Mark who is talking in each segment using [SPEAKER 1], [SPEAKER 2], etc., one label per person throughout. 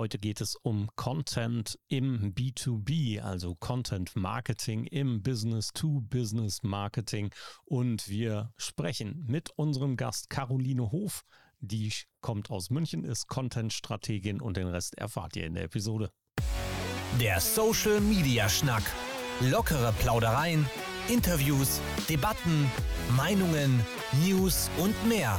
[SPEAKER 1] Heute geht es um Content im B2B, also Content Marketing im Business-to-Business Marketing. Und wir sprechen mit unserem Gast Caroline Hof. Die kommt aus München, ist Content-Strategin und den Rest erfahrt ihr in der Episode.
[SPEAKER 2] Der Social Media Schnack. Lockere Plaudereien, Interviews, Debatten, Meinungen, News und mehr.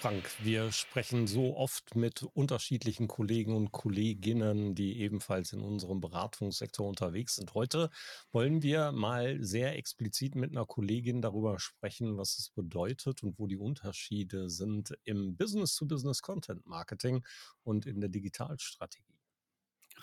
[SPEAKER 1] Frank, wir sprechen so oft mit unterschiedlichen Kollegen und Kolleginnen, die ebenfalls in unserem Beratungssektor unterwegs sind. Heute wollen wir mal sehr explizit mit einer Kollegin darüber sprechen, was es bedeutet und wo die Unterschiede sind im Business-to-Business-Content-Marketing und in der Digitalstrategie.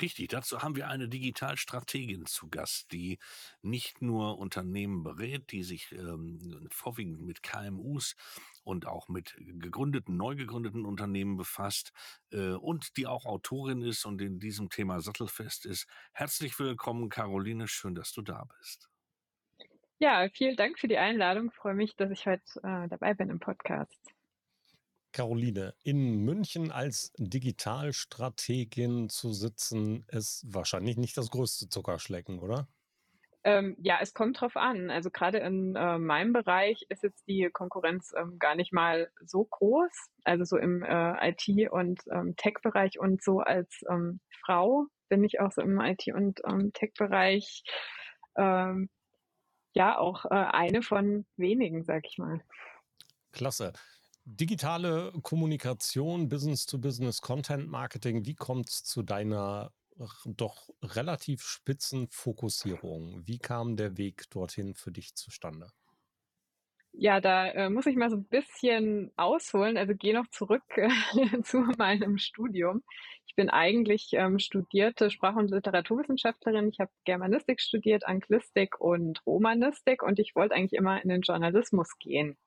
[SPEAKER 3] Richtig, dazu haben wir eine Digitalstrategin zu Gast, die nicht nur Unternehmen berät, die sich ähm, vorwiegend mit KMUs und auch mit gegründeten, neu gegründeten Unternehmen befasst äh, und die auch Autorin ist und in diesem Thema sattelfest ist. Herzlich willkommen, Caroline, schön, dass du da bist.
[SPEAKER 4] Ja, vielen Dank für die Einladung. Ich freue mich, dass ich heute äh, dabei bin im Podcast.
[SPEAKER 1] Caroline, in München als Digitalstrategin zu sitzen, ist wahrscheinlich nicht das größte Zuckerschlecken, oder?
[SPEAKER 4] Ähm, ja, es kommt drauf an. Also gerade in äh, meinem Bereich ist jetzt die Konkurrenz ähm, gar nicht mal so groß. Also so im äh, IT- und ähm, Tech-Bereich und so als ähm, Frau bin ich auch so im IT- und ähm, Tech-Bereich ähm, ja auch äh, eine von wenigen, sag ich mal.
[SPEAKER 1] Klasse. Digitale Kommunikation, Business-to-Business, Content-Marketing, wie kommt es zu deiner doch relativ spitzen Fokussierung? Wie kam der Weg dorthin für dich zustande?
[SPEAKER 4] Ja, da äh, muss ich mal so ein bisschen ausholen, also gehe noch zurück äh, zu meinem Studium. Ich bin eigentlich ähm, studierte Sprach- und Literaturwissenschaftlerin. Ich habe Germanistik studiert, Anglistik und Romanistik und ich wollte eigentlich immer in den Journalismus gehen.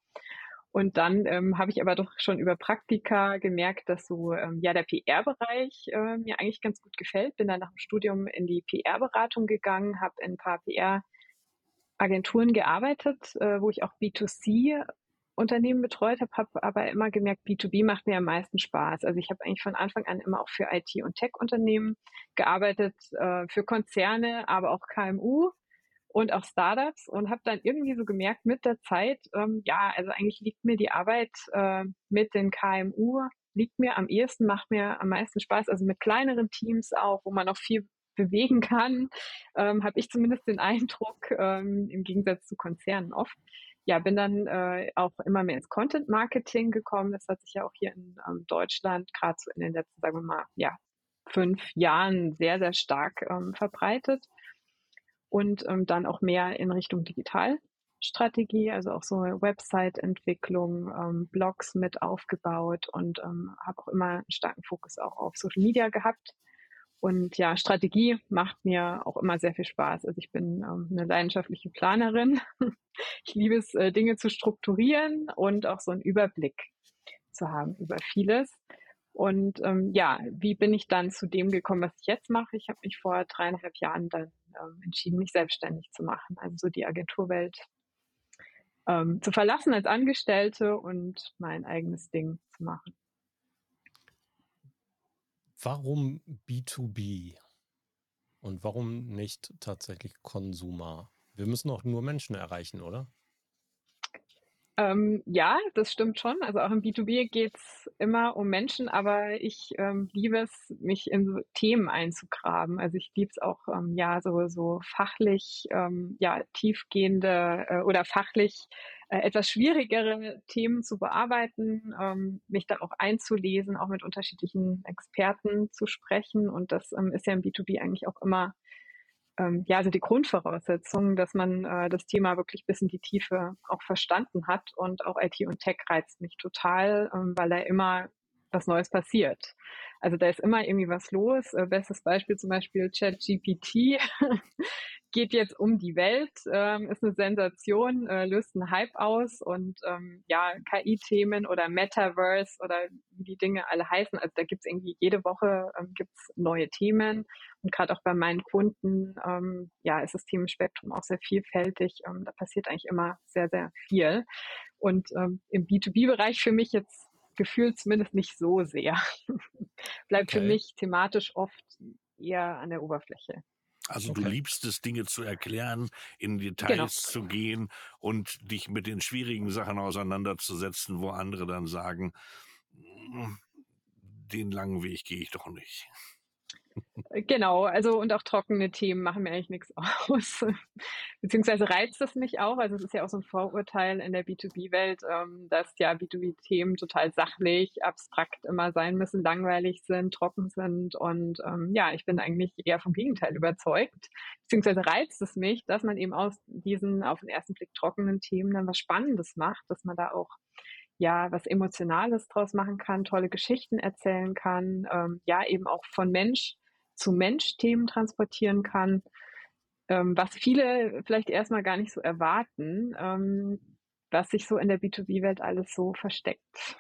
[SPEAKER 4] Und dann ähm, habe ich aber doch schon über Praktika gemerkt, dass so ähm, ja der PR-Bereich äh, mir eigentlich ganz gut gefällt. Bin dann nach dem Studium in die PR-Beratung gegangen, habe in ein paar PR-Agenturen gearbeitet, äh, wo ich auch B2C Unternehmen betreut habe, habe aber immer gemerkt, B2B macht mir am meisten Spaß. Also ich habe eigentlich von Anfang an immer auch für IT- und Tech-Unternehmen gearbeitet, äh, für Konzerne, aber auch KMU und auch Startups und habe dann irgendwie so gemerkt mit der Zeit, ähm, ja, also eigentlich liegt mir die Arbeit äh, mit den KMU, liegt mir am ehesten, macht mir am meisten Spaß, also mit kleineren Teams auch, wo man auch viel bewegen kann, ähm, habe ich zumindest den Eindruck, ähm, im Gegensatz zu Konzernen oft. Ja, bin dann äh, auch immer mehr ins Content Marketing gekommen. Das hat sich ja auch hier in ähm, Deutschland gerade so in den letzten, sagen wir mal, ja, fünf Jahren sehr, sehr stark ähm, verbreitet und ähm, dann auch mehr in Richtung Digitalstrategie, also auch so Website-Entwicklung, ähm, Blogs mit aufgebaut und ähm, habe auch immer einen starken Fokus auch auf Social Media gehabt. Und ja, Strategie macht mir auch immer sehr viel Spaß. Also ich bin ähm, eine leidenschaftliche Planerin. ich liebe es, äh, Dinge zu strukturieren und auch so einen Überblick zu haben über vieles. Und ähm, ja, wie bin ich dann zu dem gekommen, was ich jetzt mache? Ich habe mich vor dreieinhalb Jahren dann ähm, entschieden, mich selbstständig zu machen, also so die Agenturwelt ähm, zu verlassen als Angestellte und mein eigenes Ding zu machen.
[SPEAKER 1] Warum B2B und warum nicht tatsächlich Konsumer? Wir müssen auch nur Menschen erreichen, oder?
[SPEAKER 4] Ähm, ja, das stimmt schon. Also auch im B2B geht's immer um Menschen, aber ich ähm, liebe es, mich in so Themen einzugraben. Also ich liebe es auch, ähm, ja, so, so fachlich, ähm, ja, tiefgehende äh, oder fachlich äh, etwas schwierigere Themen zu bearbeiten, ähm, mich da auch einzulesen, auch mit unterschiedlichen Experten zu sprechen. Und das ähm, ist ja im B2B eigentlich auch immer ähm, ja, also die Grundvoraussetzung, dass man äh, das Thema wirklich bis in die Tiefe auch verstanden hat und auch IT und Tech reizt mich total, ähm, weil da immer was Neues passiert. Also da ist immer irgendwie was los. Äh, bestes Beispiel zum Beispiel ChatGPT. geht jetzt um die Welt, ähm, ist eine Sensation, äh, löst einen Hype aus und ähm, ja, KI-Themen oder Metaverse oder wie die Dinge alle heißen. Also da gibt's irgendwie jede Woche ähm, gibt's neue Themen und gerade auch bei meinen Kunden, ähm, ja, ist das Themenspektrum auch sehr vielfältig. Ähm, da passiert eigentlich immer sehr, sehr viel. Und ähm, im B2B-Bereich für mich jetzt gefühlt zumindest nicht so sehr. Bleibt okay. für mich thematisch oft eher an der Oberfläche.
[SPEAKER 3] Also okay. du liebst es, Dinge zu erklären, in Details genau. zu gehen und dich mit den schwierigen Sachen auseinanderzusetzen, wo andere dann sagen, hm, den langen Weg gehe ich doch nicht.
[SPEAKER 4] Genau, also und auch trockene Themen machen mir eigentlich nichts aus. Beziehungsweise reizt es mich auch. Also es ist ja auch so ein Vorurteil in der B2B-Welt, ähm, dass ja B2B-Themen total sachlich, abstrakt immer sein müssen, langweilig sind, trocken sind. Und ähm, ja, ich bin eigentlich eher vom Gegenteil überzeugt. Beziehungsweise reizt es mich, dass man eben aus diesen auf den ersten Blick trockenen Themen dann was Spannendes macht, dass man da auch ja was Emotionales draus machen kann, tolle Geschichten erzählen kann, ähm, ja eben auch von Mensch zu Mensch Themen transportieren kann, ähm, was viele vielleicht erstmal gar nicht so erwarten, ähm, was sich so in der B2B-Welt alles so versteckt.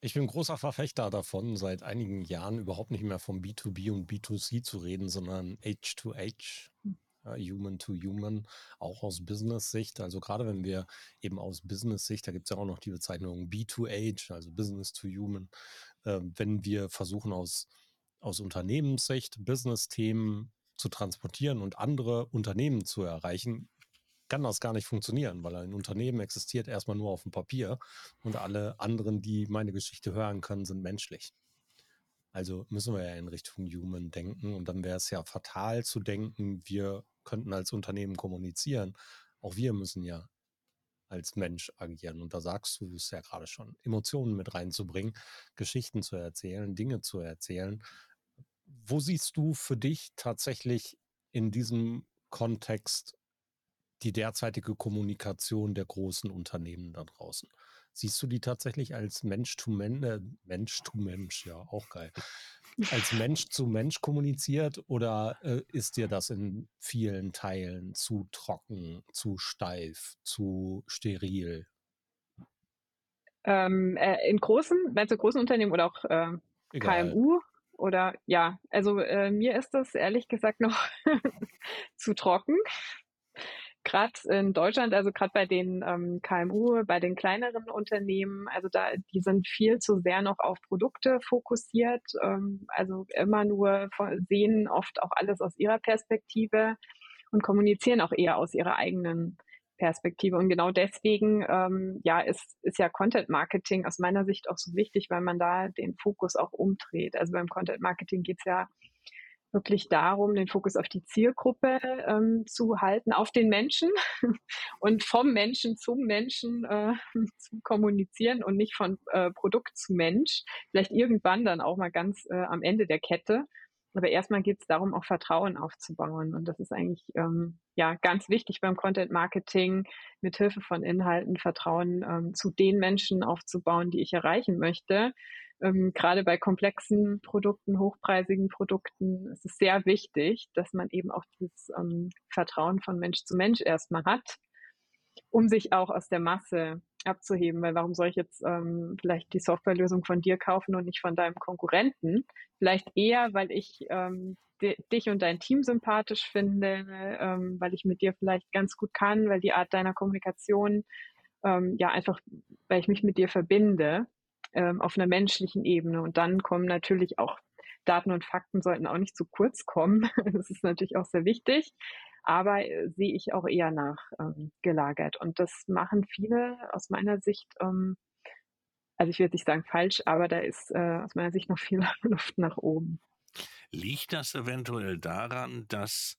[SPEAKER 1] Ich bin großer Verfechter davon, seit einigen Jahren überhaupt nicht mehr vom B2B und B2C zu reden, sondern H2H, hm. Human to Human, auch aus Business-Sicht. Also gerade wenn wir eben aus Business-Sicht, da gibt es ja auch noch die Bezeichnung B2H, also Business to Human, äh, wenn wir versuchen aus aus Unternehmenssicht Business-Themen zu transportieren und andere Unternehmen zu erreichen, kann das gar nicht funktionieren, weil ein Unternehmen existiert erstmal nur auf dem Papier und alle anderen, die meine Geschichte hören können, sind menschlich. Also müssen wir ja in Richtung Human denken und dann wäre es ja fatal zu denken, wir könnten als Unternehmen kommunizieren. Auch wir müssen ja als Mensch agieren. Und da sagst du es ja gerade schon, Emotionen mit reinzubringen, Geschichten zu erzählen, Dinge zu erzählen, wo siehst du für dich tatsächlich in diesem Kontext die derzeitige Kommunikation der großen Unternehmen da draußen? Siehst du die tatsächlich als Mensch zu Mensch, äh, Mensch zu Mensch, ja, auch geil, als Mensch zu Mensch kommuniziert oder äh, ist dir das in vielen Teilen zu trocken, zu steif, zu steril?
[SPEAKER 4] Ähm, äh, in großen, meinst du großen Unternehmen oder auch äh, KMU? Oder ja, also äh, mir ist das ehrlich gesagt noch zu trocken. Gerade in Deutschland, also gerade bei den ähm, KMU, bei den kleineren Unternehmen, also da, die sind viel zu sehr noch auf Produkte fokussiert, ähm, also immer nur sehen oft auch alles aus ihrer Perspektive und kommunizieren auch eher aus ihrer eigenen Perspektive. Und genau deswegen ähm, ja, ist, ist ja Content Marketing aus meiner Sicht auch so wichtig, weil man da den Fokus auch umdreht. Also beim Content Marketing geht es ja wirklich darum, den Fokus auf die Zielgruppe ähm, zu halten, auf den Menschen und vom Menschen zum Menschen äh, zu kommunizieren und nicht von äh, Produkt zu Mensch. Vielleicht irgendwann dann auch mal ganz äh, am Ende der Kette. Aber erstmal geht es darum, auch Vertrauen aufzubauen. Und das ist eigentlich ähm, ja ganz wichtig beim Content Marketing, mit Hilfe von Inhalten Vertrauen ähm, zu den Menschen aufzubauen, die ich erreichen möchte. Ähm, gerade bei komplexen Produkten, hochpreisigen Produkten ist es sehr wichtig, dass man eben auch dieses ähm, Vertrauen von Mensch zu Mensch erstmal hat, um sich auch aus der Masse abzuheben, weil warum soll ich jetzt ähm, vielleicht die Softwarelösung von dir kaufen und nicht von deinem Konkurrenten? Vielleicht eher, weil ich ähm, dich und dein Team sympathisch finde, ähm, weil ich mit dir vielleicht ganz gut kann, weil die Art deiner Kommunikation ähm, ja einfach, weil ich mich mit dir verbinde ähm, auf einer menschlichen Ebene. Und dann kommen natürlich auch Daten und Fakten sollten auch nicht zu kurz kommen. Das ist natürlich auch sehr wichtig aber äh, sehe ich auch eher nachgelagert. Ähm, und das machen viele aus meiner Sicht, ähm, also ich würde nicht sagen falsch, aber da ist äh, aus meiner Sicht noch viel Luft nach oben.
[SPEAKER 3] Liegt das eventuell daran, dass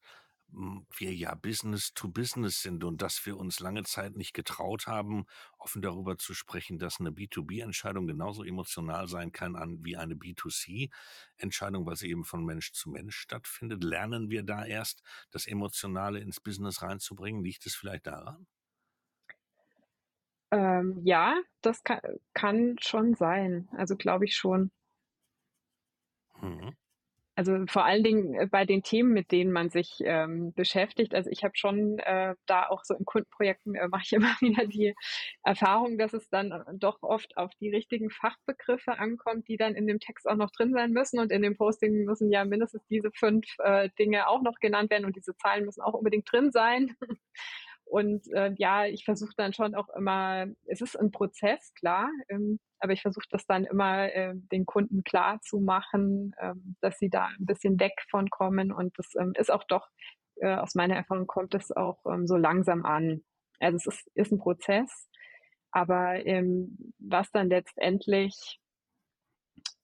[SPEAKER 3] wir ja Business to Business sind und dass wir uns lange Zeit nicht getraut haben, offen darüber zu sprechen, dass eine B2B-Entscheidung genauso emotional sein kann an, wie eine B2C-Entscheidung, weil sie eben von Mensch zu Mensch stattfindet. Lernen wir da erst, das Emotionale ins Business reinzubringen? Liegt es vielleicht daran?
[SPEAKER 4] Ähm, ja, das kann, kann schon sein. Also glaube ich schon. Mhm. Also vor allen Dingen äh, bei den Themen, mit denen man sich ähm, beschäftigt. Also ich habe schon äh, da auch so in Kundenprojekten äh, mache ich immer wieder die Erfahrung, dass es dann äh, doch oft auf die richtigen Fachbegriffe ankommt, die dann in dem Text auch noch drin sein müssen. Und in dem Posting müssen ja mindestens diese fünf äh, Dinge auch noch genannt werden und diese Zahlen müssen auch unbedingt drin sein. Und äh, ja, ich versuche dann schon auch immer, es ist ein Prozess, klar, ähm, aber ich versuche das dann immer äh, den Kunden klar zu machen, ähm, dass sie da ein bisschen weg von kommen. Und das ähm, ist auch doch, äh, aus meiner Erfahrung kommt es auch ähm, so langsam an. Also es ist, ist ein Prozess, aber ähm, was dann letztendlich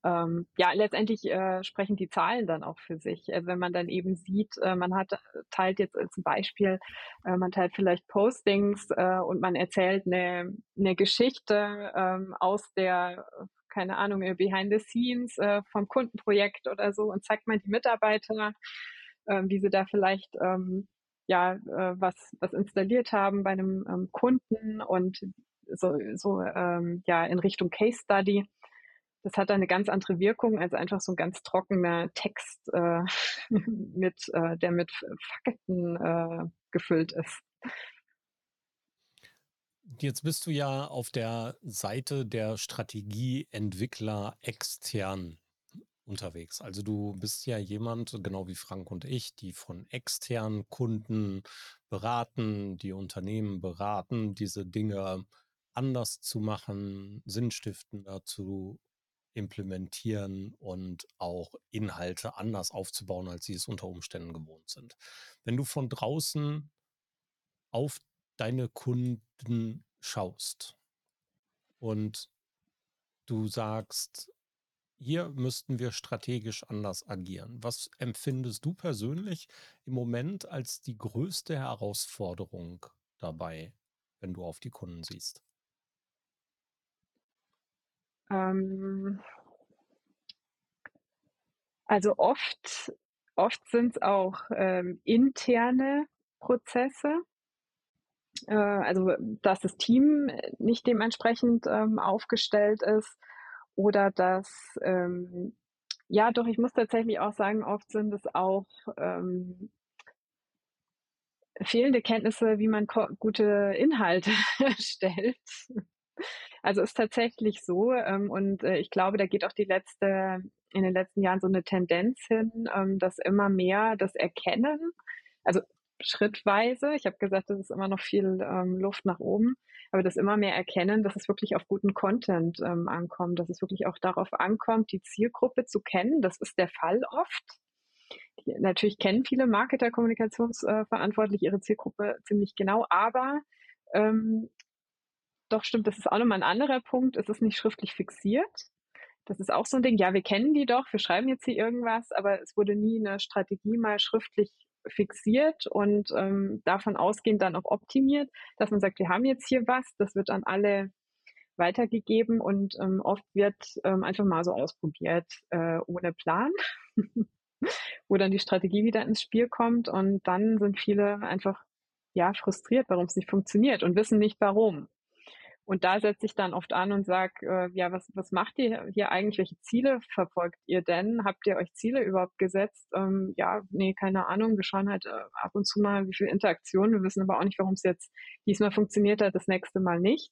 [SPEAKER 4] ähm, ja, letztendlich äh, sprechen die Zahlen dann auch für sich. Also wenn man dann eben sieht, äh, man hat teilt jetzt als Beispiel, äh, man teilt vielleicht Postings äh, und man erzählt eine, eine Geschichte ähm, aus der keine Ahnung, äh, Behind the Scenes äh, vom Kundenprojekt oder so und zeigt man die Mitarbeiter, äh, wie sie da vielleicht ähm, ja äh, was was installiert haben bei einem ähm, Kunden und so so ähm, ja in Richtung Case Study das hat eine ganz andere Wirkung als einfach so ein ganz trockener Text, äh, mit, äh, der mit Fakten äh, gefüllt ist.
[SPEAKER 1] Jetzt bist du ja auf der Seite der Strategieentwickler extern unterwegs. Also du bist ja jemand, genau wie Frank und ich, die von externen Kunden beraten, die Unternehmen beraten, diese Dinge anders zu machen, sinnstiftender zu implementieren und auch Inhalte anders aufzubauen, als sie es unter Umständen gewohnt sind. Wenn du von draußen auf deine Kunden schaust und du sagst, hier müssten wir strategisch anders agieren. Was empfindest du persönlich im Moment als die größte Herausforderung dabei, wenn du auf die Kunden siehst?
[SPEAKER 4] Ähm, also oft, oft sind es auch ähm, interne Prozesse. Äh, also dass das Team nicht dementsprechend ähm, aufgestellt ist oder dass ähm, ja, doch, ich muss tatsächlich auch sagen, oft sind es auch ähm, fehlende Kenntnisse, wie man gute Inhalte stellt. Also ist tatsächlich so ähm, und äh, ich glaube, da geht auch die letzte in den letzten Jahren so eine Tendenz hin, ähm, dass immer mehr das Erkennen, also schrittweise, ich habe gesagt, das ist immer noch viel ähm, Luft nach oben, aber das immer mehr erkennen, dass es wirklich auf guten Content ähm, ankommt, dass es wirklich auch darauf ankommt, die Zielgruppe zu kennen. Das ist der Fall oft. Die, natürlich kennen viele Marketer, Kommunikationsverantwortliche ihre Zielgruppe ziemlich genau, aber ähm, doch stimmt, das ist auch nochmal ein anderer Punkt. Es ist nicht schriftlich fixiert. Das ist auch so ein Ding. Ja, wir kennen die doch, wir schreiben jetzt hier irgendwas, aber es wurde nie eine Strategie mal schriftlich fixiert und ähm, davon ausgehend dann auch optimiert, dass man sagt, wir haben jetzt hier was, das wird an alle weitergegeben und ähm, oft wird ähm, einfach mal so ausprobiert äh, ohne Plan, wo dann die Strategie wieder ins Spiel kommt und dann sind viele einfach ja frustriert, warum es nicht funktioniert und wissen nicht warum. Und da setze ich dann oft an und sage, äh, ja, was, was macht ihr hier eigentlich? Welche Ziele verfolgt ihr denn? Habt ihr euch Ziele überhaupt gesetzt? Ähm, ja, nee, keine Ahnung. Wir schauen halt äh, ab und zu mal, wie viel Interaktion. Wir wissen aber auch nicht, warum es jetzt diesmal funktioniert hat, das nächste Mal nicht.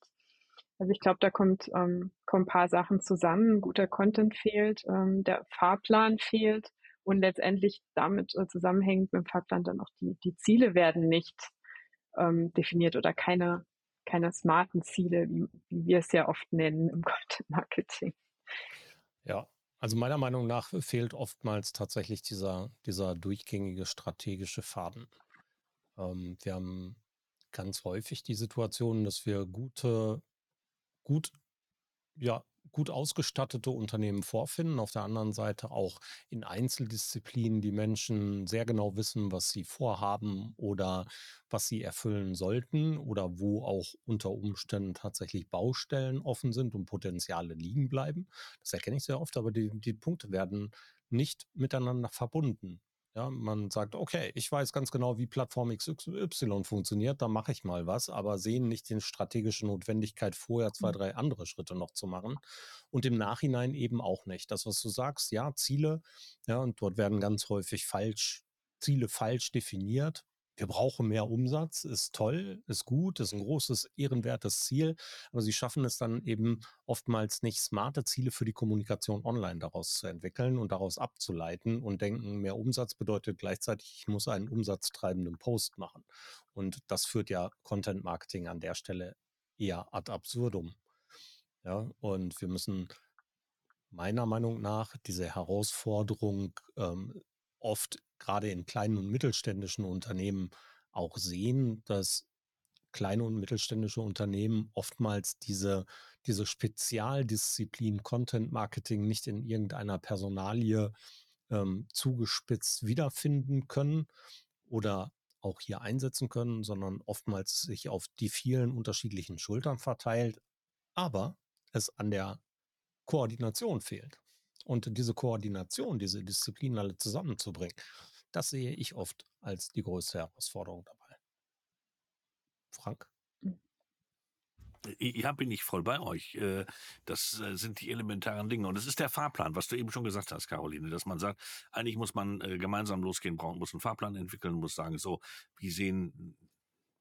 [SPEAKER 4] Also ich glaube, da kommt, ähm, kommen ein paar Sachen zusammen. Guter Content fehlt, ähm, der Fahrplan fehlt und letztendlich damit äh, zusammenhängend mit dem Fahrplan dann auch die, die Ziele werden nicht ähm, definiert oder keine keine smarten Ziele, wie, wie wir es ja oft nennen im Content Marketing.
[SPEAKER 1] Ja, also meiner Meinung nach fehlt oftmals tatsächlich dieser, dieser durchgängige strategische Faden. Ähm, wir haben ganz häufig die Situation, dass wir gute, gut, ja, gut ausgestattete Unternehmen vorfinden. Auf der anderen Seite auch in Einzeldisziplinen die Menschen sehr genau wissen, was sie vorhaben oder was sie erfüllen sollten oder wo auch unter Umständen tatsächlich Baustellen offen sind und Potenziale liegen bleiben. Das erkenne ich sehr oft, aber die, die Punkte werden nicht miteinander verbunden. Ja, man sagt, okay, ich weiß ganz genau, wie Plattform XY funktioniert, da mache ich mal was, aber sehen nicht die strategische Notwendigkeit, vorher zwei, mhm. drei andere Schritte noch zu machen und im Nachhinein eben auch nicht. Das, was du sagst, ja, Ziele, ja, und dort werden ganz häufig falsch, Ziele falsch definiert wir brauchen mehr Umsatz, ist toll, ist gut, ist ein großes, ehrenwertes Ziel, aber sie schaffen es dann eben oftmals nicht, smarte Ziele für die Kommunikation online daraus zu entwickeln und daraus abzuleiten und denken, mehr Umsatz bedeutet gleichzeitig, ich muss einen umsatztreibenden Post machen. Und das führt ja Content Marketing an der Stelle eher ad absurdum. Ja, und wir müssen meiner Meinung nach diese Herausforderung ähm, oft gerade in kleinen und mittelständischen Unternehmen auch sehen, dass kleine und mittelständische Unternehmen oftmals diese, diese Spezialdisziplin Content Marketing nicht in irgendeiner Personalie ähm, zugespitzt wiederfinden können oder auch hier einsetzen können, sondern oftmals sich auf die vielen unterschiedlichen Schultern verteilt, aber es an der Koordination fehlt. Und diese Koordination, diese Disziplinen alle zusammenzubringen, das sehe ich oft als die größte Herausforderung dabei. Frank?
[SPEAKER 3] Ja, bin ich voll bei euch. Äh, das äh, sind die elementaren Dinge. Und es ist der Fahrplan, was du eben schon gesagt hast, Caroline, dass man sagt, eigentlich muss man äh, gemeinsam losgehen, brauchen, muss einen Fahrplan entwickeln, muss sagen, so, wie sehen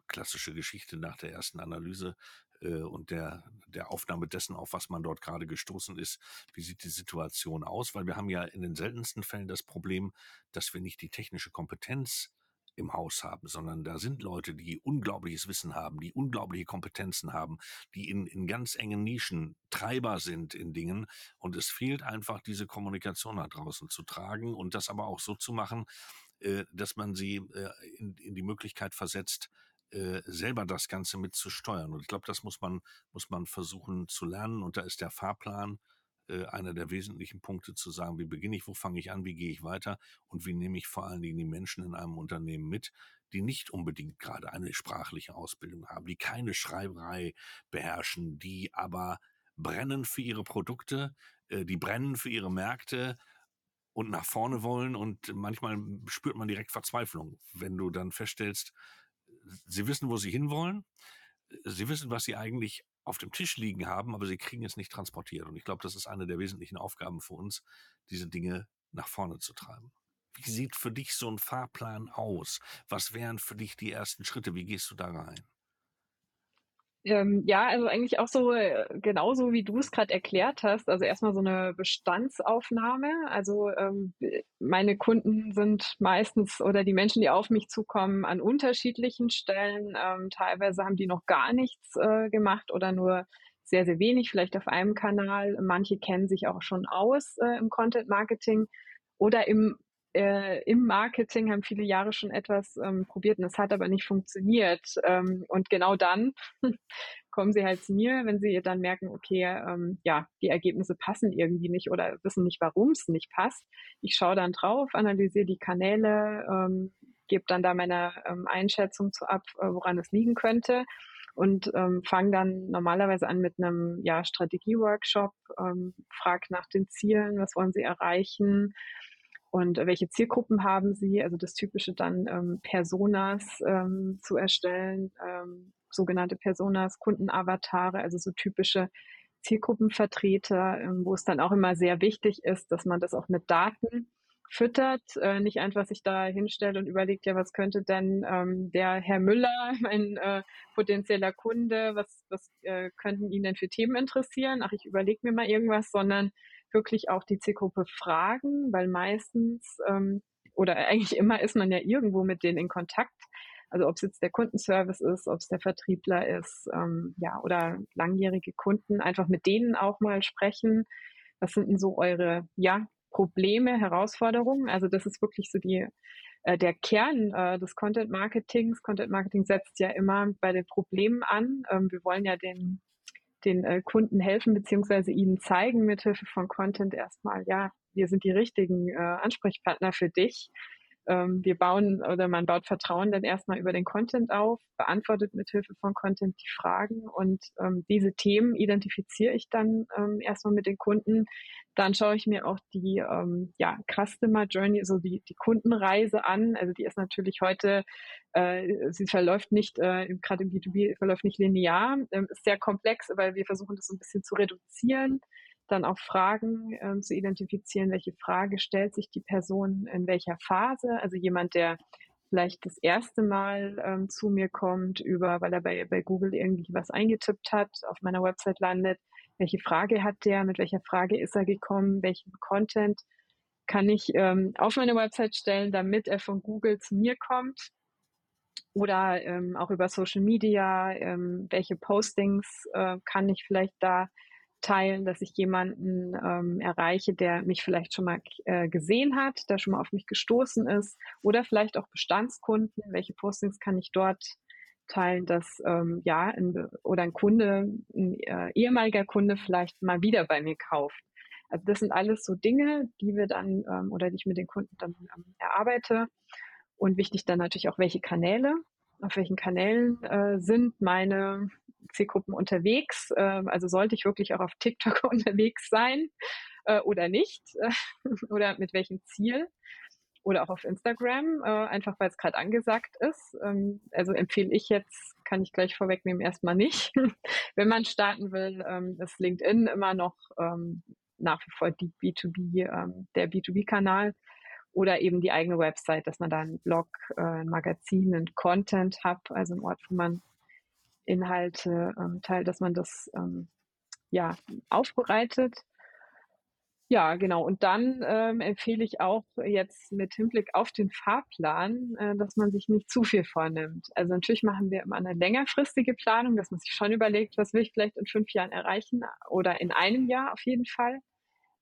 [SPEAKER 3] klassische Geschichte nach der ersten Analyse äh, und der, der Aufnahme dessen, auf was man dort gerade gestoßen ist, wie sieht die Situation aus? Weil wir haben ja in den seltensten Fällen das Problem, dass wir nicht die technische Kompetenz im Haus haben, sondern da sind Leute, die unglaubliches Wissen haben, die unglaubliche Kompetenzen haben, die in, in ganz engen Nischen Treiber sind in Dingen. Und es fehlt einfach, diese Kommunikation da draußen zu tragen und das aber auch so zu machen, äh, dass man sie äh, in, in die Möglichkeit versetzt, äh, selber das Ganze mit zu steuern. Und ich glaube, das muss man, muss man versuchen zu lernen. Und da ist der Fahrplan äh, einer der wesentlichen Punkte zu sagen, wie beginne ich, wo fange ich an, wie gehe ich weiter und wie nehme ich vor allen Dingen die Menschen in einem Unternehmen mit, die nicht unbedingt gerade eine sprachliche Ausbildung haben, die keine Schreiberei beherrschen, die aber brennen für ihre Produkte, äh, die brennen für ihre Märkte und nach vorne wollen und manchmal spürt man direkt Verzweiflung, wenn du dann feststellst, sie wissen, wo sie hinwollen. Sie wissen, was sie eigentlich auf dem Tisch liegen haben, aber sie kriegen es nicht transportiert. Und ich glaube, das ist eine der wesentlichen Aufgaben für uns, diese Dinge nach vorne zu treiben. Wie sieht für dich so ein Fahrplan aus? Was wären für dich die ersten Schritte? Wie gehst du da rein?
[SPEAKER 4] Ähm, ja, also eigentlich auch so äh, genauso wie du es gerade erklärt hast. Also erstmal so eine Bestandsaufnahme. Also ähm, meine Kunden sind meistens oder die Menschen, die auf mich zukommen, an unterschiedlichen Stellen. Ähm, teilweise haben die noch gar nichts äh, gemacht oder nur sehr, sehr wenig, vielleicht auf einem Kanal. Manche kennen sich auch schon aus äh, im Content Marketing oder im äh, im Marketing haben viele Jahre schon etwas ähm, probiert und es hat aber nicht funktioniert. Ähm, und genau dann kommen sie halt zu mir, wenn sie dann merken, okay, ähm, ja, die Ergebnisse passen irgendwie nicht oder wissen nicht, warum es nicht passt. Ich schaue dann drauf, analysiere die Kanäle, ähm, gebe dann da meine ähm, Einschätzung zu ab, äh, woran es liegen könnte und ähm, fange dann normalerweise an mit einem ja, Strategie-Workshop, ähm, frage nach den Zielen, was wollen sie erreichen, und welche Zielgruppen haben Sie? Also das Typische dann ähm, Personas ähm, zu erstellen, ähm, sogenannte Personas, Kundenavatare, also so typische Zielgruppenvertreter, ähm, wo es dann auch immer sehr wichtig ist, dass man das auch mit Daten füttert, äh, nicht einfach sich da hinstellt und überlegt, ja, was könnte denn ähm, der Herr Müller, mein äh, potenzieller Kunde, was, was äh, könnten ihn denn für Themen interessieren? Ach, ich überlege mir mal irgendwas, sondern wirklich auch die Zielgruppe fragen, weil meistens ähm, oder eigentlich immer ist man ja irgendwo mit denen in Kontakt. Also ob es jetzt der Kundenservice ist, ob es der Vertriebler ist, ähm, ja, oder langjährige Kunden, einfach mit denen auch mal sprechen. Was sind denn so eure, ja, Probleme, Herausforderungen? Also das ist wirklich so die, äh, der Kern äh, des Content Marketings. Content Marketing setzt ja immer bei den Problemen an. Ähm, wir wollen ja den den äh, Kunden helfen, beziehungsweise ihnen zeigen mithilfe von Content erstmal, ja, wir sind die richtigen äh, Ansprechpartner für dich. Ähm, wir bauen oder man baut Vertrauen dann erstmal über den Content auf, beantwortet mit Hilfe von Content die Fragen und ähm, diese Themen identifiziere ich dann ähm, erstmal mit den Kunden. Dann schaue ich mir auch die ähm, ja, Customer Journey, also die, die Kundenreise an. Also die ist natürlich heute, äh, sie verläuft nicht, äh, gerade im B2B verläuft nicht linear, ähm, ist sehr komplex, weil wir versuchen das so ein bisschen zu reduzieren dann auch Fragen äh, zu identifizieren, welche Frage stellt sich die Person in welcher Phase. Also jemand, der vielleicht das erste Mal ähm, zu mir kommt, über, weil er bei, bei Google irgendwie was eingetippt hat, auf meiner Website landet. Welche Frage hat der? Mit welcher Frage ist er gekommen? Welchen Content kann ich ähm, auf meine Website stellen, damit er von Google zu mir kommt? Oder ähm, auch über Social Media, ähm, welche Postings äh, kann ich vielleicht da teilen, dass ich jemanden ähm, erreiche, der mich vielleicht schon mal äh, gesehen hat, der schon mal auf mich gestoßen ist oder vielleicht auch Bestandskunden. Welche Postings kann ich dort teilen, dass ähm, ja ein, oder ein Kunde, ein äh, ehemaliger Kunde vielleicht mal wieder bei mir kauft. Also das sind alles so Dinge, die wir dann ähm, oder die ich mit den Kunden dann ähm, erarbeite. Und wichtig dann natürlich auch, welche Kanäle, auf welchen Kanälen äh, sind meine Zielgruppen unterwegs. Äh, also sollte ich wirklich auch auf TikTok unterwegs sein äh, oder nicht? oder mit welchem Ziel? Oder auch auf Instagram, äh, einfach weil es gerade angesagt ist. Ähm, also empfehle ich jetzt, kann ich gleich vorwegnehmen, erstmal nicht. Wenn man starten will, ähm, ist LinkedIn immer noch ähm, nach wie vor die B2B, ähm, der B2B-Kanal oder eben die eigene Website, dass man da einen Blog, äh, ein Magazin, einen Content hat, also ein Ort, wo man Inhalte ähm, teilt, dass man das ähm, ja aufbereitet. Ja, genau. Und dann ähm, empfehle ich auch jetzt mit Hinblick auf den Fahrplan, äh, dass man sich nicht zu viel vornimmt. Also natürlich machen wir immer eine längerfristige Planung, dass man sich schon überlegt, was will ich vielleicht in fünf Jahren erreichen oder in einem Jahr auf jeden Fall.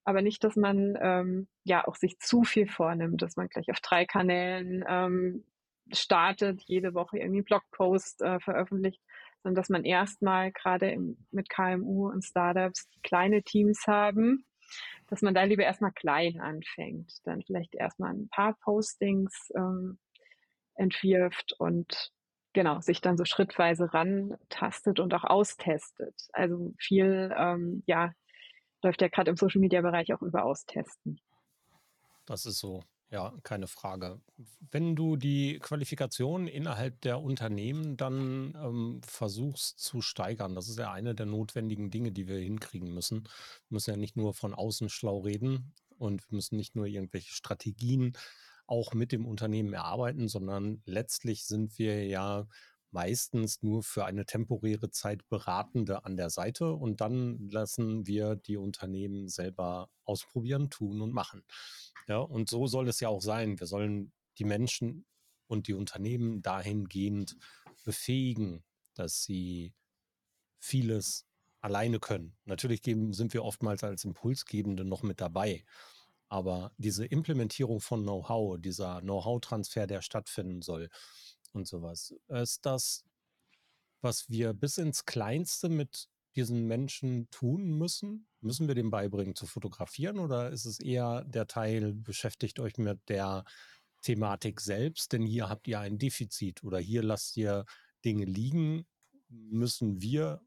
[SPEAKER 4] Aber nicht, dass man ähm, ja auch sich zu viel vornimmt, dass man gleich auf drei Kanälen ähm, startet, jede Woche irgendwie einen Blogpost äh, veröffentlicht, sondern dass man erstmal gerade mit KMU und Startups kleine Teams haben, dass man da lieber erstmal klein anfängt, dann vielleicht erstmal ein paar Postings ähm, entwirft und genau sich dann so schrittweise rantastet und auch austestet. Also viel, ähm, ja, läuft ja gerade im Social Media Bereich auch über Austesten.
[SPEAKER 1] Das ist so. Ja, keine Frage. Wenn du die Qualifikation innerhalb der Unternehmen dann ähm, versuchst zu steigern, das ist ja eine der notwendigen Dinge, die wir hinkriegen müssen. Wir müssen ja nicht nur von außen schlau reden und wir müssen nicht nur irgendwelche Strategien auch mit dem Unternehmen erarbeiten, sondern letztlich sind wir ja meistens nur für eine temporäre Zeit Beratende an der Seite und dann lassen wir die Unternehmen selber ausprobieren, tun und machen. Ja, und so soll es ja auch sein. Wir sollen die Menschen und die Unternehmen dahingehend befähigen, dass sie vieles alleine können. Natürlich geben, sind wir oftmals als Impulsgebende noch mit dabei. Aber diese Implementierung von Know-how, dieser Know-how-Transfer, der stattfinden soll, und sowas. Ist das, was wir bis ins Kleinste mit diesen Menschen tun müssen? Müssen wir dem beibringen zu fotografieren oder ist es eher der Teil, beschäftigt euch mit der Thematik selbst, denn hier habt ihr ein Defizit oder hier lasst ihr Dinge liegen, müssen wir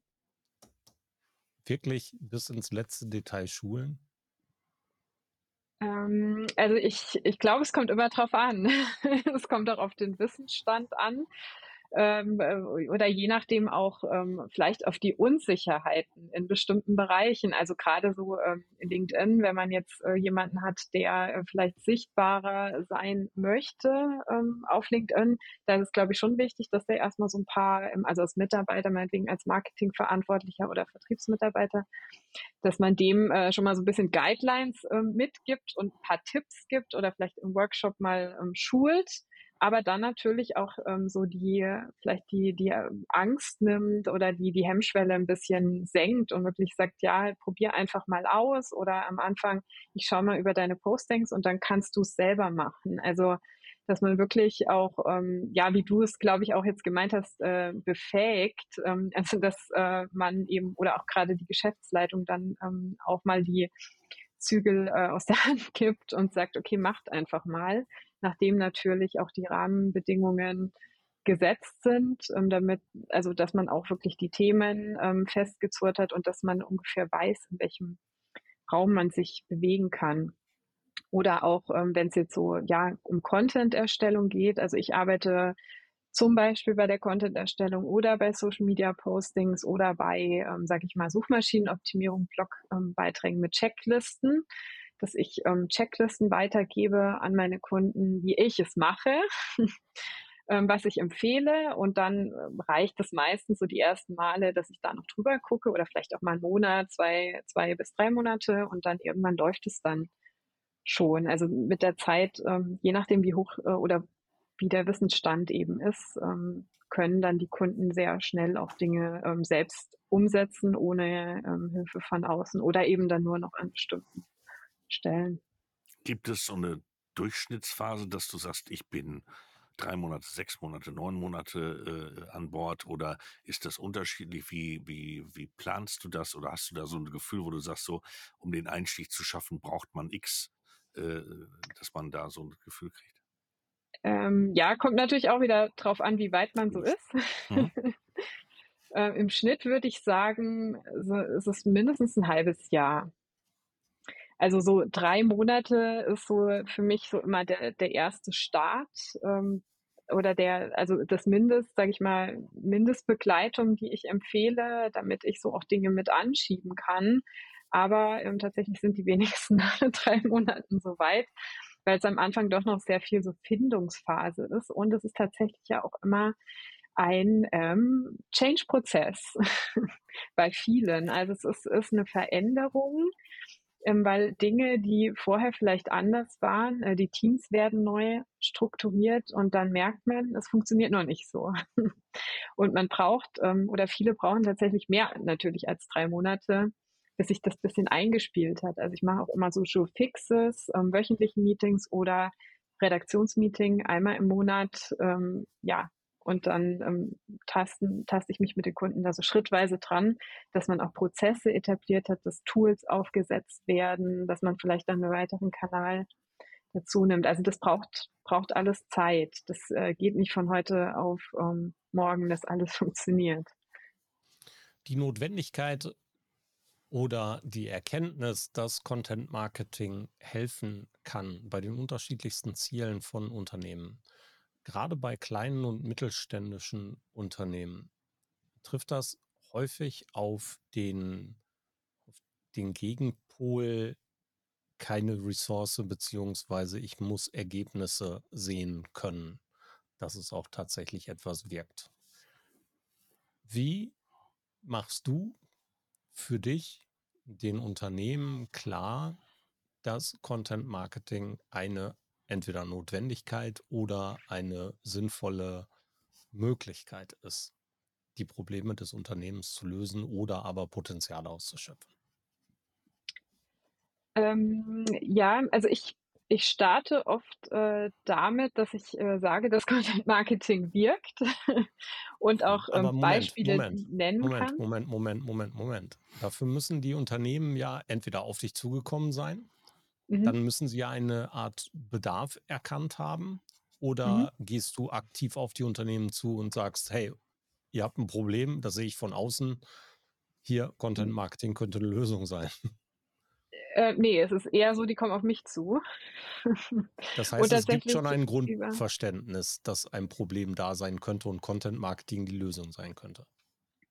[SPEAKER 1] wirklich bis ins letzte Detail schulen?
[SPEAKER 4] Ähm, also ich, ich glaube, es kommt immer drauf an. es kommt auch auf den Wissensstand an ähm, äh, oder je nachdem auch ähm, vielleicht auf die Unsicherheiten in bestimmten Bereichen. Also gerade so ähm, in LinkedIn, wenn man jetzt äh, jemanden hat, der äh, vielleicht sichtbarer sein möchte ähm, auf LinkedIn, dann ist glaube ich schon wichtig, dass der erstmal so ein paar, ähm, also als Mitarbeiter, meinetwegen als Marketingverantwortlicher oder Vertriebsmitarbeiter, dass man dem äh, schon mal so ein bisschen Guidelines äh, mitgibt und ein paar Tipps gibt oder vielleicht im Workshop mal ähm, schult aber dann natürlich auch ähm, so die, vielleicht die, die ähm, Angst nimmt oder die, die Hemmschwelle ein bisschen senkt und wirklich sagt, ja, probier einfach mal aus oder am Anfang, ich schau mal über deine Postings und dann kannst du es selber machen. Also, dass man wirklich auch, ähm, ja, wie du es, glaube ich, auch jetzt gemeint hast, äh, befähigt, ähm, also dass äh, man eben oder auch gerade die Geschäftsleitung dann ähm, auch mal die Zügel äh, aus der Hand gibt und sagt, okay, macht einfach mal nachdem natürlich auch die Rahmenbedingungen gesetzt sind, ähm, damit, also dass man auch wirklich die Themen ähm, festgezurrt hat und dass man ungefähr weiß, in welchem Raum man sich bewegen kann. Oder auch, ähm, wenn es jetzt so ja um Content-Erstellung geht. Also ich arbeite zum Beispiel bei der Content-Erstellung oder bei Social-Media-Postings oder bei, ähm, sage ich mal, Suchmaschinenoptimierung, Blogbeiträgen ähm, mit Checklisten, dass ich ähm, Checklisten weitergebe an meine Kunden, wie ich es mache. ähm, was ich empfehle. Und dann ähm, reicht es meistens so die ersten Male, dass ich da noch drüber gucke oder vielleicht auch mal einen Monat, zwei, zwei bis drei Monate und dann irgendwann läuft es dann schon. Also mit der Zeit, ähm, je nachdem wie hoch äh, oder wie der Wissensstand eben ist, ähm, können dann die Kunden sehr schnell auch Dinge ähm, selbst umsetzen, ohne ähm, Hilfe von außen oder eben dann nur noch an bestimmten Stellen.
[SPEAKER 3] Gibt es so eine Durchschnittsphase, dass du sagst, ich bin drei Monate, sechs Monate, neun Monate äh, an Bord oder ist das unterschiedlich? Wie, wie, wie planst du das oder hast du da so ein Gefühl, wo du sagst, so, um den Einstieg zu schaffen, braucht man X, äh, dass man da so ein Gefühl kriegt?
[SPEAKER 4] Ähm, ja, kommt natürlich auch wieder drauf an, wie weit man so ist. Mhm. äh, Im Schnitt würde ich sagen, so, ist es mindestens ein halbes Jahr. Also so drei Monate ist so für mich so immer der, der erste Start ähm, oder der, also das Mindest, sage ich mal, Mindestbegleitung, die ich empfehle, damit ich so auch Dinge mit anschieben kann. Aber ähm, tatsächlich sind die wenigsten nach drei Monaten so weit, weil es am Anfang doch noch sehr viel so Findungsphase ist. Und es ist tatsächlich ja auch immer ein ähm, Change-Prozess bei vielen. Also es ist, ist eine Veränderung weil Dinge, die vorher vielleicht anders waren, äh, die Teams werden neu strukturiert und dann merkt man, es funktioniert noch nicht so. und man braucht ähm, oder viele brauchen tatsächlich mehr natürlich als drei Monate, bis sich das bisschen eingespielt hat. Also ich mache auch immer so Show Fixes, ähm, wöchentliche Meetings oder Redaktionsmeeting einmal im Monat, ähm, ja, und dann ähm, tasten, taste ich mich mit den Kunden da so schrittweise dran, dass man auch Prozesse etabliert hat, dass Tools aufgesetzt werden, dass man vielleicht dann einen weiteren Kanal dazu nimmt. Also das braucht, braucht alles Zeit. Das äh, geht nicht von heute auf ähm, morgen, dass alles funktioniert.
[SPEAKER 1] Die Notwendigkeit oder die Erkenntnis, dass Content Marketing helfen kann bei den unterschiedlichsten Zielen von Unternehmen gerade bei kleinen und mittelständischen Unternehmen trifft das häufig auf den, auf den Gegenpol keine Ressource beziehungsweise ich muss Ergebnisse sehen können, dass es auch tatsächlich etwas wirkt. Wie machst du für dich den Unternehmen klar, dass Content Marketing eine entweder Notwendigkeit oder eine sinnvolle Möglichkeit ist, die Probleme des Unternehmens zu lösen oder aber Potenziale auszuschöpfen?
[SPEAKER 4] Ähm, ja, also ich, ich starte oft äh, damit, dass ich äh, sage, dass Content Marketing wirkt und auch ähm, Moment, Beispiele
[SPEAKER 1] Moment,
[SPEAKER 4] nennen
[SPEAKER 1] Moment,
[SPEAKER 4] kann.
[SPEAKER 1] Moment, Moment, Moment, Moment. Dafür müssen die Unternehmen ja entweder auf dich zugekommen sein Mhm. Dann müssen sie ja eine Art Bedarf erkannt haben. Oder mhm. gehst du aktiv auf die Unternehmen zu und sagst, hey, ihr habt ein Problem, das sehe ich von außen. Hier, Content mhm. Marketing könnte eine Lösung sein.
[SPEAKER 4] Äh, nee, es ist eher so, die kommen auf mich zu.
[SPEAKER 1] Das heißt, es gibt schon ein Grundverständnis, dass ein Problem da sein könnte und Content Marketing die Lösung sein könnte.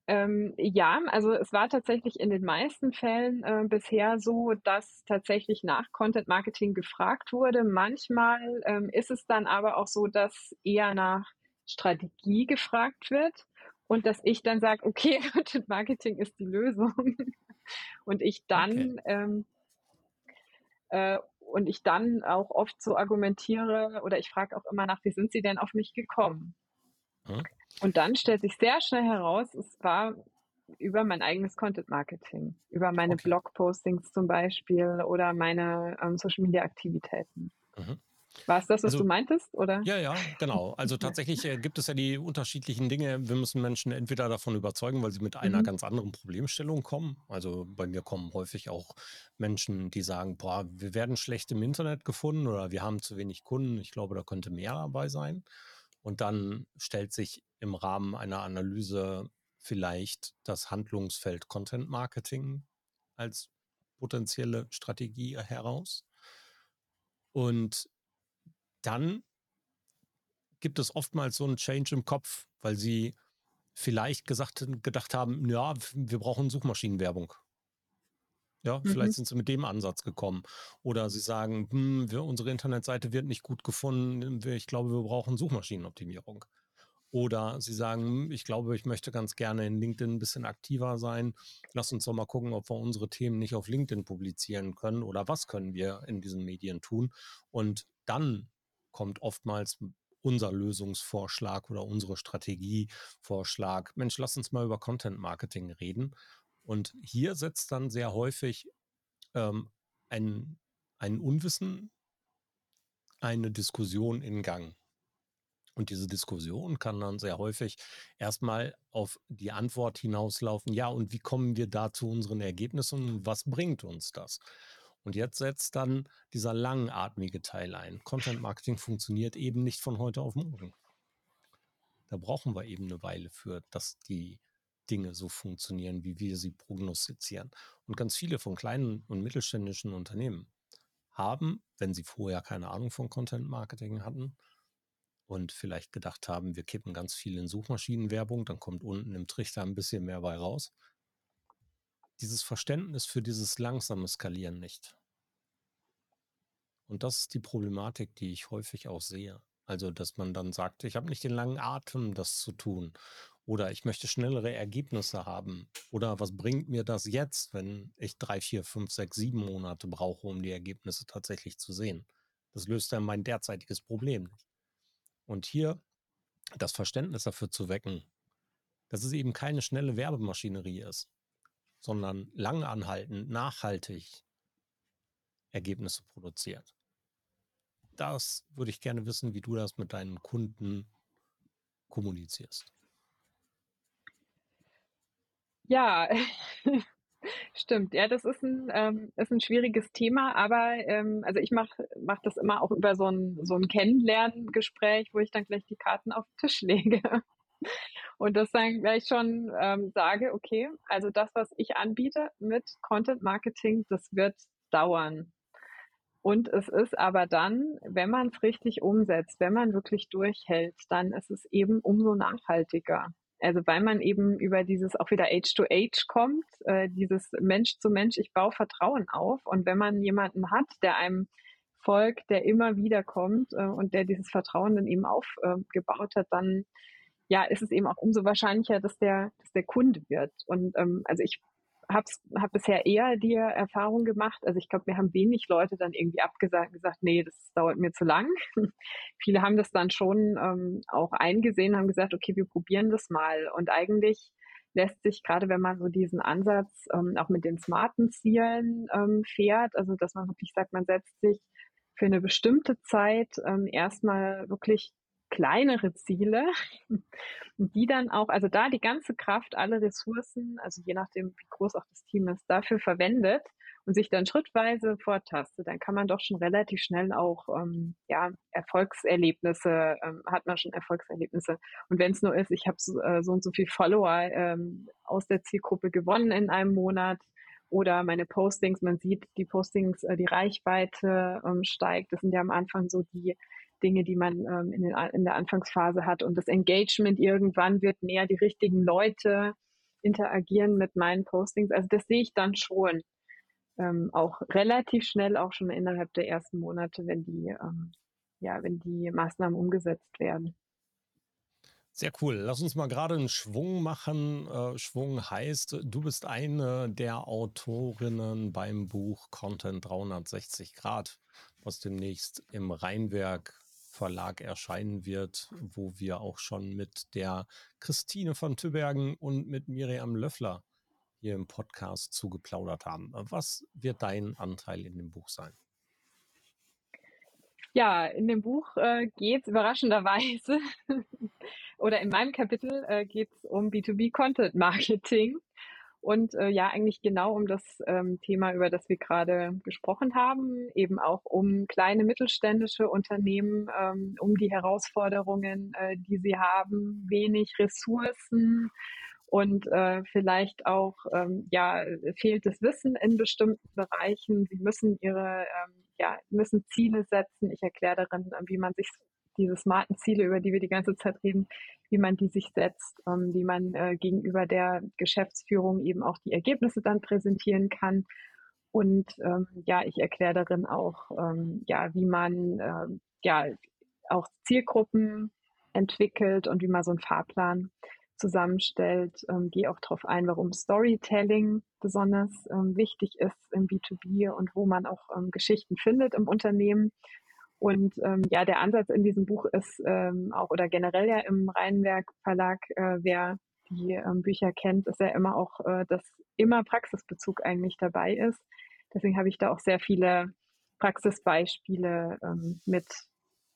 [SPEAKER 4] Ähm, ja, also es war tatsächlich in den meisten Fällen äh, bisher so, dass tatsächlich nach Content Marketing gefragt wurde. Manchmal ähm, ist es dann aber auch so, dass eher nach Strategie gefragt wird und dass ich dann sage, okay, Content Marketing ist die Lösung und ich dann okay. ähm, äh, und ich dann auch oft so argumentiere oder ich frage auch immer nach, wie sind Sie denn auf mich gekommen? Hm? Und dann stellt sich sehr schnell heraus, es war über mein eigenes Content Marketing, über meine okay. Blog-Postings zum Beispiel oder meine ähm, Social Media Aktivitäten.
[SPEAKER 1] Mhm.
[SPEAKER 4] War es das, was also, du meintest, oder?
[SPEAKER 1] Ja, ja, genau. Also tatsächlich äh, gibt es ja die unterschiedlichen Dinge. Wir müssen Menschen entweder davon überzeugen, weil sie mit einer mhm. ganz anderen Problemstellung kommen. Also bei mir kommen häufig auch Menschen, die sagen, boah, wir werden schlecht im Internet gefunden oder wir haben zu wenig Kunden. Ich glaube, da könnte mehr dabei sein. Und dann stellt sich im Rahmen einer Analyse vielleicht das Handlungsfeld Content Marketing als potenzielle Strategie heraus. Und dann gibt es oftmals so einen Change im Kopf, weil sie vielleicht gesagt, gedacht haben, ja, wir brauchen Suchmaschinenwerbung. Ja, mhm. vielleicht sind sie mit dem Ansatz gekommen. Oder sie sagen, hm, wir, unsere Internetseite wird nicht gut gefunden. Ich glaube, wir brauchen Suchmaschinenoptimierung. Oder sie sagen, hm, ich glaube, ich möchte ganz gerne in LinkedIn ein bisschen aktiver sein. Lass uns doch mal gucken, ob wir unsere Themen nicht auf LinkedIn publizieren können oder was können wir in diesen Medien tun. Und dann kommt oftmals unser Lösungsvorschlag oder unsere Strategievorschlag. Mensch, lass uns mal über Content Marketing reden. Und hier setzt dann sehr häufig ähm, ein, ein Unwissen, eine Diskussion in Gang. Und diese Diskussion kann dann sehr häufig erstmal auf die Antwort hinauslaufen, ja, und wie kommen wir da zu unseren Ergebnissen und was bringt uns das? Und jetzt setzt dann dieser langatmige Teil ein. Content Marketing funktioniert eben nicht von heute auf morgen. Da brauchen wir eben eine Weile für, dass die Dinge so funktionieren, wie wir sie prognostizieren. Und ganz viele von kleinen und mittelständischen Unternehmen haben, wenn sie vorher keine Ahnung von Content Marketing hatten und vielleicht gedacht haben, wir kippen ganz viel in Suchmaschinenwerbung, dann kommt unten im Trichter ein bisschen mehr bei raus, dieses Verständnis für dieses langsame Skalieren nicht. Und das ist die Problematik, die ich häufig auch sehe. Also, dass man dann sagt, ich habe nicht den langen Atem, das zu tun. Oder ich möchte schnellere Ergebnisse haben. Oder was bringt mir das jetzt, wenn ich drei, vier, fünf, sechs, sieben Monate brauche, um die Ergebnisse tatsächlich zu sehen? Das löst ja mein derzeitiges Problem. Und hier das Verständnis dafür zu wecken, dass es eben keine schnelle Werbemaschinerie ist, sondern lang anhaltend, nachhaltig Ergebnisse produziert. Das würde ich gerne wissen, wie du das mit deinen Kunden kommunizierst.
[SPEAKER 4] Ja, stimmt. Ja, das ist ein, ähm, ist ein schwieriges Thema, aber ähm, also ich mache mach das immer auch über so ein, so ein Kennenlerngespräch, wo ich dann gleich die Karten auf den Tisch lege und das dann gleich schon ähm, sage, okay, also das, was ich anbiete mit Content Marketing, das wird dauern. Und es ist aber dann, wenn man es richtig umsetzt, wenn man wirklich durchhält, dann ist es eben umso nachhaltiger. Also weil man eben über dieses auch wieder Age to Age kommt, äh, dieses Mensch zu Mensch, ich baue Vertrauen auf. Und wenn man jemanden hat, der einem folgt, der immer wieder kommt äh, und der dieses Vertrauen dann eben aufgebaut äh, hat, dann ja, ist es eben auch umso wahrscheinlicher, dass der, dass der Kunde wird. Und ähm, also ich habe hab bisher eher die Erfahrung gemacht. Also ich glaube, mir haben wenig Leute dann irgendwie abgesagt und gesagt, nee, das dauert mir zu lang. Viele haben das dann schon ähm, auch eingesehen, haben gesagt, okay, wir probieren das mal. Und eigentlich lässt sich gerade, wenn man so diesen Ansatz ähm, auch mit den smarten Zielen ähm, fährt, also dass man wirklich sagt, man setzt sich für eine bestimmte Zeit ähm, erstmal wirklich kleinere Ziele, die dann auch, also da die ganze Kraft, alle Ressourcen, also je nachdem, wie groß auch das Team ist, dafür verwendet und sich dann schrittweise vortastet, dann kann man doch schon relativ schnell auch ähm, ja, Erfolgserlebnisse, ähm, hat man schon Erfolgserlebnisse. Und wenn es nur ist, ich habe so, äh, so und so viel Follower ähm, aus der Zielgruppe gewonnen in einem Monat, oder meine Postings, man sieht die Postings, äh, die Reichweite ähm, steigt. Das sind ja am Anfang so die Dinge, die man ähm, in, den, in der Anfangsphase hat. Und das Engagement irgendwann wird mehr die richtigen Leute interagieren mit meinen Postings. Also das sehe ich dann schon ähm, auch relativ schnell, auch schon innerhalb der ersten Monate, wenn die, ähm, ja, wenn die Maßnahmen umgesetzt werden.
[SPEAKER 1] Sehr cool. Lass uns mal gerade einen Schwung machen. Äh, Schwung heißt, du bist eine der Autorinnen beim Buch Content 360 Grad, was demnächst im Rheinwerk Verlag erscheinen wird, wo wir auch schon mit der Christine von Tübergen und mit Miriam Löffler hier im Podcast zugeplaudert haben. Was wird dein Anteil in dem Buch sein?
[SPEAKER 4] Ja, in dem Buch äh, geht es überraschenderweise oder in meinem Kapitel äh, geht es um B2B Content Marketing und äh, ja, eigentlich genau um das ähm, Thema, über das wir gerade gesprochen haben, eben auch um kleine mittelständische Unternehmen, ähm, um die Herausforderungen, äh, die sie haben, wenig Ressourcen und äh, vielleicht auch ähm, ja fehltes Wissen in bestimmten Bereichen. Sie müssen ihre ähm, ja müssen Ziele setzen. Ich erkläre darin, äh, wie man sich diese smarten Ziele, über die wir die ganze Zeit reden, wie man die sich setzt, ähm, wie man äh, gegenüber der Geschäftsführung eben auch die Ergebnisse dann präsentieren kann. Und ähm, ja, ich erkläre darin auch, ähm, ja, wie man äh, ja auch Zielgruppen entwickelt und wie man so einen Fahrplan zusammenstellt. Ähm, gehe auch darauf ein, warum Storytelling besonders ähm, wichtig ist im B2B und wo man auch ähm, Geschichten findet im Unternehmen und ähm, ja, der Ansatz in diesem Buch ist ähm, auch oder generell ja im Rheinwerk Verlag, äh, wer die ähm, Bücher kennt, ist ja immer auch, äh, dass immer Praxisbezug eigentlich dabei ist. Deswegen habe ich da auch sehr viele Praxisbeispiele ähm, mit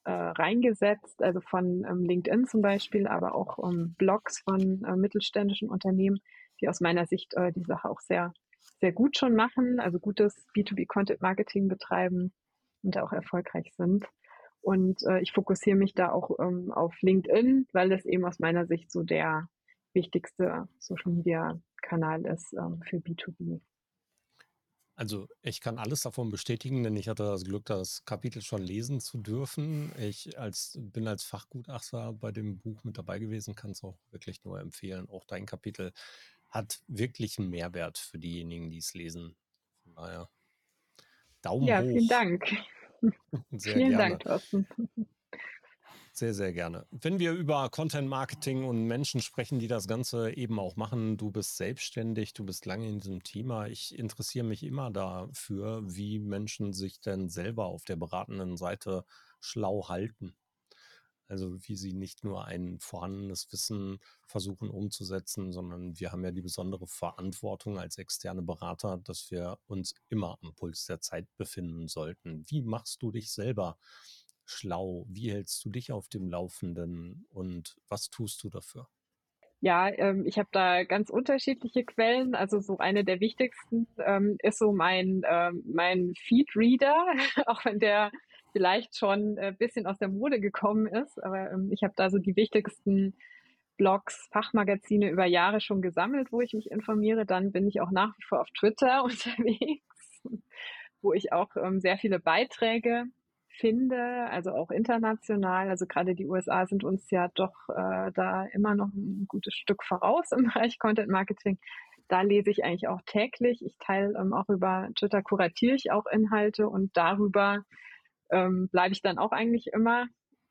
[SPEAKER 4] äh, reingesetzt, also von ähm, LinkedIn zum Beispiel, aber auch ähm, Blogs von äh, mittelständischen Unternehmen, die aus meiner Sicht äh, die Sache auch sehr, sehr gut schon machen, also gutes B2B-Content-Marketing betreiben und auch erfolgreich sind. Und äh, ich fokussiere mich da auch ähm, auf LinkedIn, weil das eben aus meiner Sicht so der wichtigste Social Media Kanal ist ähm, für B2B.
[SPEAKER 1] Also ich kann alles davon bestätigen, denn ich hatte das Glück, das Kapitel schon lesen zu dürfen. Ich als, bin als Fachgutachter bei dem Buch mit dabei gewesen, kann es auch wirklich nur empfehlen. Auch dein Kapitel hat wirklich einen Mehrwert für diejenigen, die es lesen. Von daher Daumen
[SPEAKER 4] ja,
[SPEAKER 1] hoch.
[SPEAKER 4] Ja, vielen Dank.
[SPEAKER 1] Sehr vielen gerne. Dank, Thorsten. Sehr, sehr gerne. Wenn wir über Content Marketing und Menschen sprechen, die das Ganze eben auch machen, du bist selbstständig, du bist lange in diesem Thema. Ich interessiere mich immer dafür, wie Menschen sich denn selber auf der beratenden Seite schlau halten. Also wie sie nicht nur ein vorhandenes Wissen versuchen umzusetzen, sondern wir haben ja die besondere Verantwortung als externe Berater, dass wir uns immer am Puls der Zeit befinden sollten. Wie machst du dich selber schlau? Wie hältst du dich auf dem Laufenden und was tust du dafür?
[SPEAKER 4] Ja, ähm, ich habe da ganz unterschiedliche Quellen. Also so eine der wichtigsten ähm, ist so mein, ähm, mein Feedreader, auch wenn der vielleicht schon ein äh, bisschen aus der Mode gekommen ist. Aber ähm, ich habe da so die wichtigsten Blogs, Fachmagazine über Jahre schon gesammelt, wo ich mich informiere. Dann bin ich auch nach wie vor auf Twitter unterwegs, wo ich auch ähm, sehr viele Beiträge finde, also auch international. Also gerade die USA sind uns ja doch äh, da immer noch ein gutes Stück voraus im Bereich Content Marketing. Da lese ich eigentlich auch täglich. Ich teile ähm, auch über Twitter kuratiere ich auch Inhalte und darüber ähm, bleibe ich dann auch eigentlich immer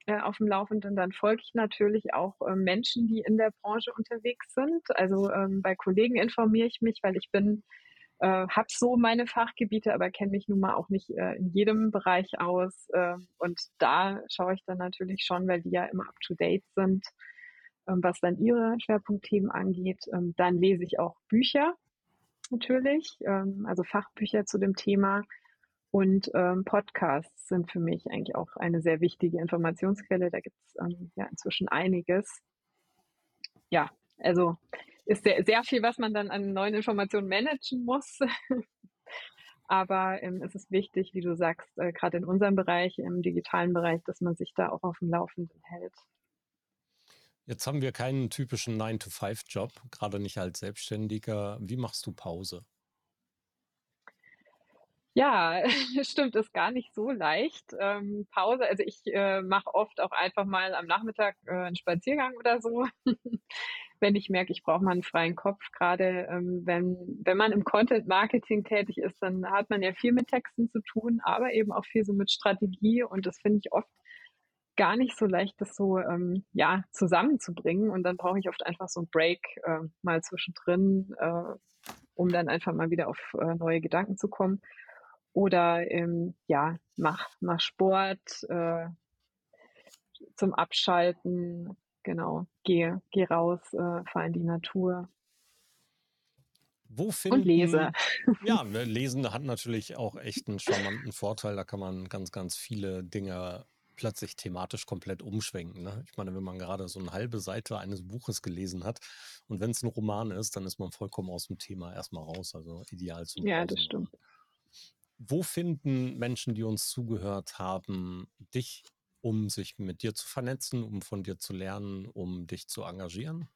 [SPEAKER 4] äh, auf dem Laufenden. Dann folge ich natürlich auch äh, Menschen, die in der Branche unterwegs sind. Also ähm, bei Kollegen informiere ich mich, weil ich bin, äh, habe so meine Fachgebiete, aber kenne mich nun mal auch nicht äh, in jedem Bereich aus. Äh, und da schaue ich dann natürlich schon, weil die ja immer up-to-date sind, ähm, was dann ihre Schwerpunktthemen angeht. Ähm, dann lese ich auch Bücher natürlich, ähm, also Fachbücher zu dem Thema und ähm, Podcasts sind für mich eigentlich auch eine sehr wichtige Informationsquelle. Da gibt es ähm, ja inzwischen einiges. Ja, also ist sehr, sehr viel, was man dann an neuen Informationen managen muss. Aber ähm, es ist wichtig, wie du sagst, äh, gerade in unserem Bereich, im digitalen Bereich, dass man sich da auch auf dem Laufenden hält.
[SPEAKER 1] Jetzt haben wir keinen typischen 9-to-5-Job, gerade nicht als Selbstständiger. Wie machst du Pause?
[SPEAKER 4] Ja, stimmt, ist gar nicht so leicht. Ähm, Pause, also ich äh, mache oft auch einfach mal am Nachmittag äh, einen Spaziergang oder so, wenn ich merke, ich brauche mal einen freien Kopf. Gerade ähm, wenn, wenn man im Content Marketing tätig ist, dann hat man ja viel mit Texten zu tun, aber eben auch viel so mit Strategie und das finde ich oft gar nicht so leicht, das so ähm, ja zusammenzubringen. Und dann brauche ich oft einfach so einen Break äh, mal zwischendrin, äh, um dann einfach mal wieder auf äh, neue Gedanken zu kommen oder ähm, ja, mach, mach Sport äh, zum Abschalten, genau, geh, geh raus, äh, fahr in die Natur.
[SPEAKER 1] Wo finden,
[SPEAKER 4] und lese.
[SPEAKER 1] Ja, ne, Lesen hat natürlich auch echt einen charmanten Vorteil. Da kann man ganz, ganz viele Dinge plötzlich thematisch komplett umschwenken. Ne? Ich meine, wenn man gerade so eine halbe Seite eines Buches gelesen hat und wenn es ein Roman ist, dann ist man vollkommen aus dem Thema erstmal raus. Also ideal zum
[SPEAKER 4] Ja, das stimmt.
[SPEAKER 1] Wo finden Menschen, die uns zugehört haben, dich, um sich mit dir zu vernetzen, um von dir zu lernen, um dich zu engagieren?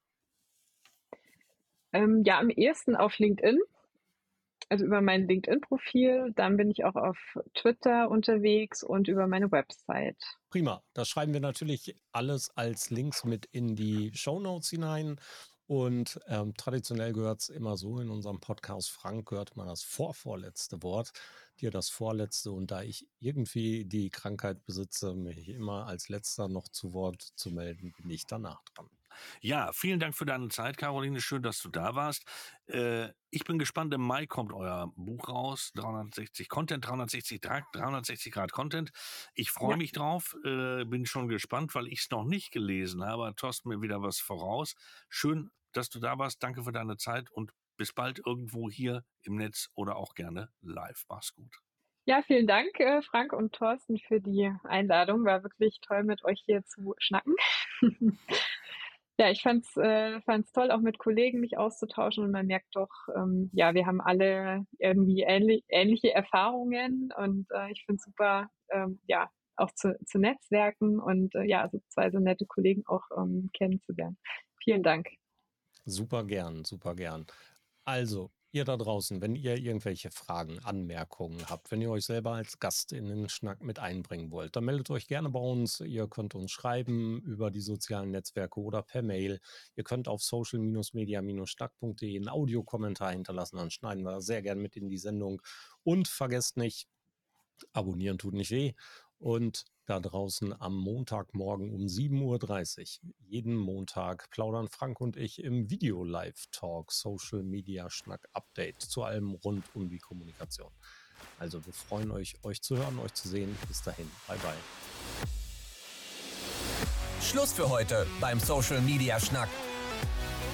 [SPEAKER 4] Ähm, ja, am ehesten auf LinkedIn also über mein LinkedIn-Profil, dann bin ich auch auf Twitter unterwegs und über meine Website.
[SPEAKER 1] Prima, das schreiben wir natürlich alles als Links mit in die Show Notes hinein. Und ähm, traditionell gehört es immer so in unserem Podcast, Frank gehört mal das vorvorletzte Wort, dir das vorletzte. Und da ich irgendwie die Krankheit besitze, mich immer als letzter noch zu Wort zu melden, bin ich danach dran.
[SPEAKER 3] Ja, vielen Dank für deine Zeit, Caroline. Schön, dass du da warst. Äh, ich bin gespannt. Im Mai kommt euer Buch raus. 360 Content, 360, 360 Grad Content. Ich freue ja. mich drauf. Äh, bin schon gespannt, weil ich es noch nicht gelesen habe. Thorsten mir wieder was voraus. Schön, dass du da warst. Danke für deine Zeit und bis bald irgendwo hier im Netz oder auch gerne live. Mach's gut.
[SPEAKER 4] Ja, vielen Dank, äh, Frank und Thorsten, für die Einladung. War wirklich toll, mit euch hier zu schnacken. Ja, ich fand's, äh, fand's toll, auch mit Kollegen mich auszutauschen und man merkt doch, ähm, ja, wir haben alle irgendwie ähnlich, ähnliche Erfahrungen und äh, ich finde super, ähm, ja, auch zu, zu Netzwerken und äh, ja, so zwei so nette Kollegen auch ähm, kennenzulernen. Vielen Dank.
[SPEAKER 1] Super gern, super gern. Also, ihr da draußen, wenn ihr irgendwelche Fragen, Anmerkungen habt, wenn ihr euch selber als Gast in den Schnack mit einbringen wollt, dann meldet euch gerne bei uns. Ihr könnt uns schreiben über die sozialen Netzwerke oder per Mail. Ihr könnt auf social-media-schnack.de einen Audiokommentar hinterlassen, dann schneiden wir sehr gerne mit in die Sendung. Und vergesst nicht, abonnieren tut nicht weh. Und da draußen am Montagmorgen um 7.30 Uhr. Jeden Montag plaudern Frank und ich im Video-Live-Talk Social Media Schnack Update zu allem rund um die Kommunikation. Also wir freuen euch, euch zu hören, euch zu sehen. Bis dahin. Bye bye.
[SPEAKER 2] Schluss für heute beim Social Media Schnack.